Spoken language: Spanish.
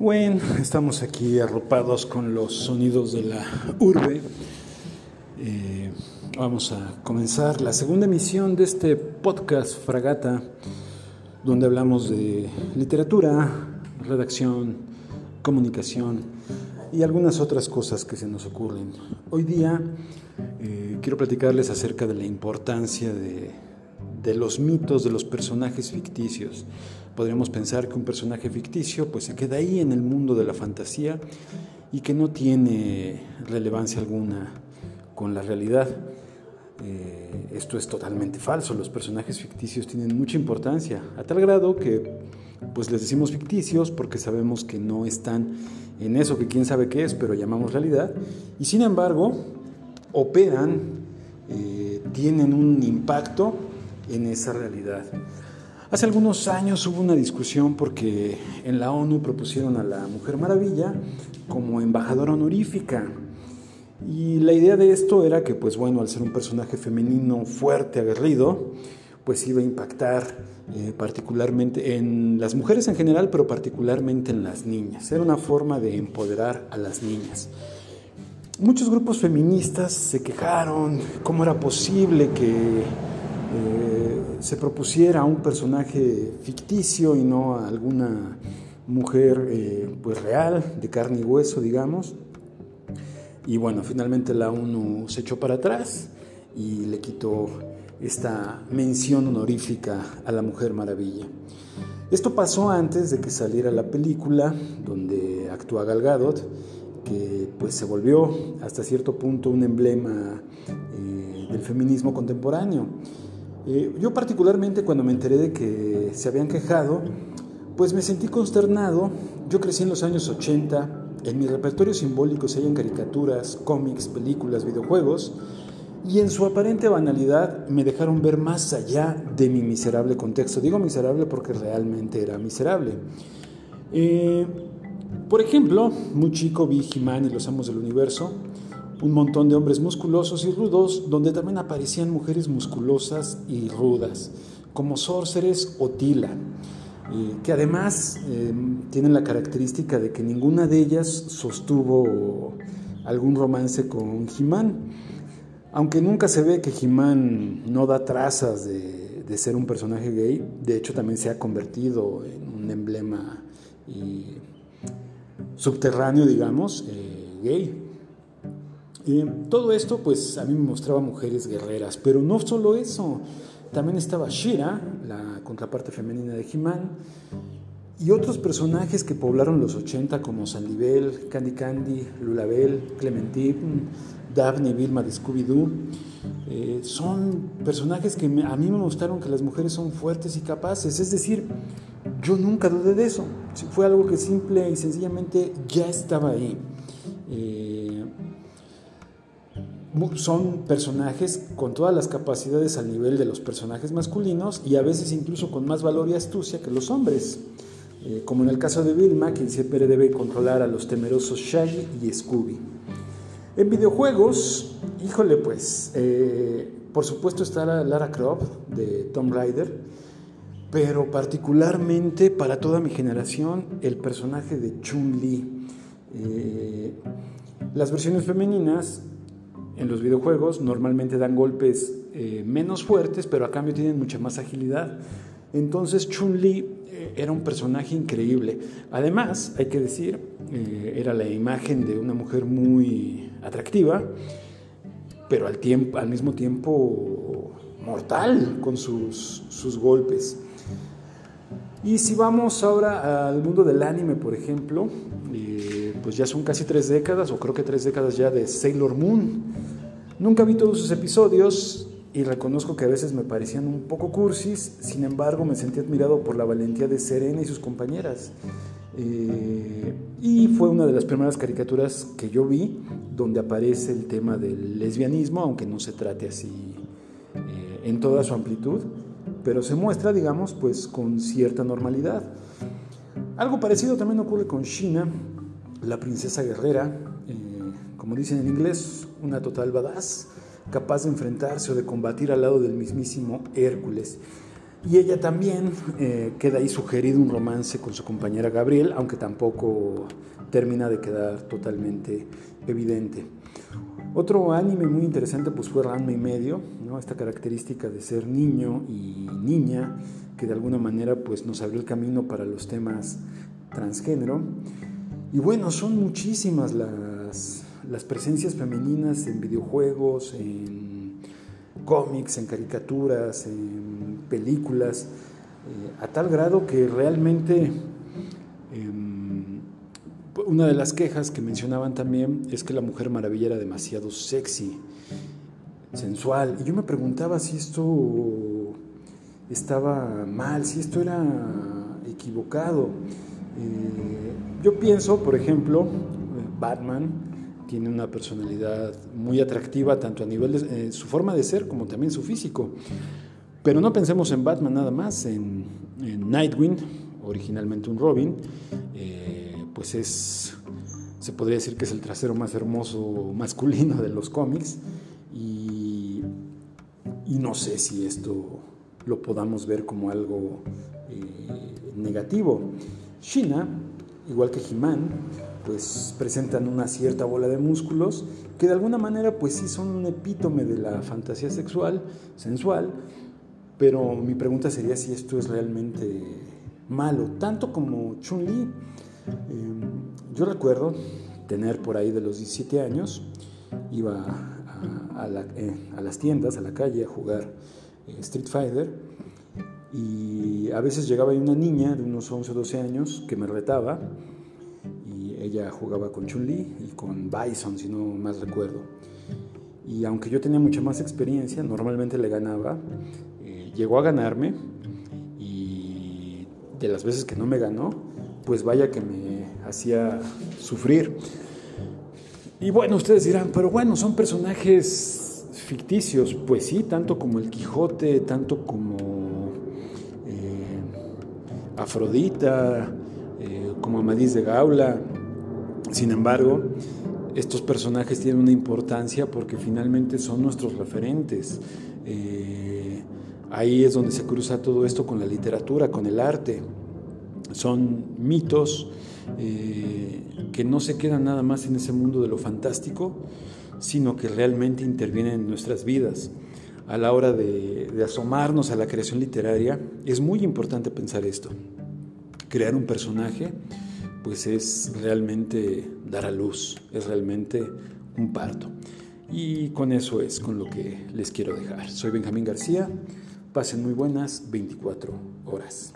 Bueno, estamos aquí arropados con los sonidos de la urbe. Eh, vamos a comenzar la segunda emisión de este podcast Fragata, donde hablamos de literatura, redacción, comunicación y algunas otras cosas que se nos ocurren. Hoy día eh, quiero platicarles acerca de la importancia de de los mitos de los personajes ficticios. Podríamos pensar que un personaje ficticio pues se queda ahí en el mundo de la fantasía y que no tiene relevancia alguna con la realidad. Eh, esto es totalmente falso, los personajes ficticios tienen mucha importancia, a tal grado que pues les decimos ficticios porque sabemos que no están en eso que quién sabe qué es, pero llamamos realidad, y sin embargo operan, eh, tienen un impacto en esa realidad. Hace algunos años hubo una discusión porque en la ONU propusieron a la Mujer Maravilla como embajadora honorífica. Y la idea de esto era que, pues bueno, al ser un personaje femenino fuerte, aguerrido, pues iba a impactar eh, particularmente en las mujeres en general, pero particularmente en las niñas. Era una forma de empoderar a las niñas. Muchos grupos feministas se quejaron cómo era posible que eh, se propusiera a un personaje ficticio y no a alguna mujer eh, pues real, de carne y hueso, digamos. Y bueno, finalmente la ONU se echó para atrás y le quitó esta mención honorífica a la Mujer Maravilla. Esto pasó antes de que saliera la película donde actúa Gal Gadot, que pues se volvió hasta cierto punto un emblema eh, del feminismo contemporáneo. Eh, yo particularmente cuando me enteré de que se habían quejado, pues me sentí consternado. Yo crecí en los años 80, en mi repertorio simbólico se hallan caricaturas, cómics, películas, videojuegos, y en su aparente banalidad me dejaron ver más allá de mi miserable contexto. Digo miserable porque realmente era miserable. Eh, por ejemplo, muy chico vi He-Man y los Amos del Universo, un montón de hombres musculosos y rudos, donde también aparecían mujeres musculosas y rudas, como Sorceres o Tila, eh, que además eh, tienen la característica de que ninguna de ellas sostuvo algún romance con Jimán, aunque nunca se ve que Jimán no da trazas de, ser un personaje gay, de hecho también se ha convertido en un emblema subterráneo, digamos, eh, gay todo esto pues a mí me mostraba mujeres guerreras, pero no solo eso, también estaba Shira, la contraparte femenina de He-Man, y otros personajes que poblaron los 80 como Sandibel, Candy Candy, Lulabel, Clementine, Daphne Vilma de Scooby-Doo. Eh, son personajes que a mí me mostraron que las mujeres son fuertes y capaces, es decir, yo nunca dudé de eso, fue algo que simple y sencillamente ya estaba ahí. Eh, son personajes con todas las capacidades al nivel de los personajes masculinos y a veces incluso con más valor y astucia que los hombres, eh, como en el caso de Vilma, quien siempre debe controlar a los temerosos Shaggy y Scooby. En videojuegos, híjole pues, eh, por supuesto está Lara Croft de Tomb Raider, pero particularmente para toda mi generación el personaje de Chun-Li. Eh, las versiones femeninas en los videojuegos normalmente dan golpes eh, menos fuertes, pero a cambio tienen mucha más agilidad. Entonces Chun-Li eh, era un personaje increíble. Además, hay que decir, eh, era la imagen de una mujer muy atractiva, pero al, tiempo, al mismo tiempo mortal con sus, sus golpes. Y si vamos ahora al mundo del anime, por ejemplo, pues ya son casi tres décadas, o creo que tres décadas ya de Sailor Moon. Nunca vi todos sus episodios y reconozco que a veces me parecían un poco cursis, sin embargo me sentí admirado por la valentía de Serena y sus compañeras. Eh, y fue una de las primeras caricaturas que yo vi donde aparece el tema del lesbianismo, aunque no se trate así eh, en toda su amplitud, pero se muestra, digamos, pues con cierta normalidad. Algo parecido también ocurre con Shina, la princesa guerrera, como dicen en inglés, una total badass, capaz de enfrentarse o de combatir al lado del mismísimo Hércules. Y ella también eh, queda ahí sugerido un romance con su compañera Gabriel, aunque tampoco termina de quedar totalmente evidente. Otro anime muy interesante pues fue Ranma y medio, ¿no? esta característica de ser niño y niña, que de alguna manera pues nos abrió el camino para los temas transgénero. Y bueno, son muchísimas las, las presencias femeninas en videojuegos, en cómics, en caricaturas, en películas, eh, a tal grado que realmente em, una de las quejas que mencionaban también es que la Mujer Maravilla era demasiado sexy, sensual. Y yo me preguntaba si esto estaba mal, si esto era equivocado. Eh, yo pienso, por ejemplo, Batman tiene una personalidad muy atractiva, tanto a nivel de eh, su forma de ser como también su físico. Pero no pensemos en Batman nada más, en, Nightwing, originalmente un Robin, eh, pues es, se podría decir que es el trasero más hermoso masculino de los cómics. Y, y no sé si esto lo podamos ver como algo negativo. Shina, igual que He-Man, pues presentan una cierta bola de músculos que de alguna manera pues sí son un epítome de la fantasía sexual, sensual, pero mi pregunta sería si esto es realmente malo, tanto como Chun-Li. Em, yo recuerdo tener por ahí de los 17 años, iba a, eh, las tiendas, a la calle a jugar eh, Street Fighter y a veces llegaba ahí una niña de unos 11 o 12 años que me retaba ella jugaba con Chun-Li y con Bison, si no más recuerdo. Y aunque yo tenía mucha más experiencia, normalmente le ganaba, eh, llegó a ganarme y de las veces que no me ganó, pues vaya que me hacía sufrir. Y bueno, ustedes dirán, pero bueno, son personajes ficticios. Pues sí, tanto como el Quijote, tanto como Afrodita, eh, como Amadís de Gaula. Sin embargo, estos personajes tienen una importancia porque finalmente son nuestros referentes. Eh, ahí es donde se cruza todo esto con la literatura, con el arte. Son mitos eh, que no se quedan nada más en ese mundo de lo fantástico, sino que realmente intervienen en nuestras vidas. A la hora de asomarnos a la creación literaria, es muy importante pensar esto crear un personaje, pues es realmente dar a luz, es realmente un parto. Y con eso es con lo que les quiero dejar. Soy Benjamín García, pasen muy buenas 24 horas.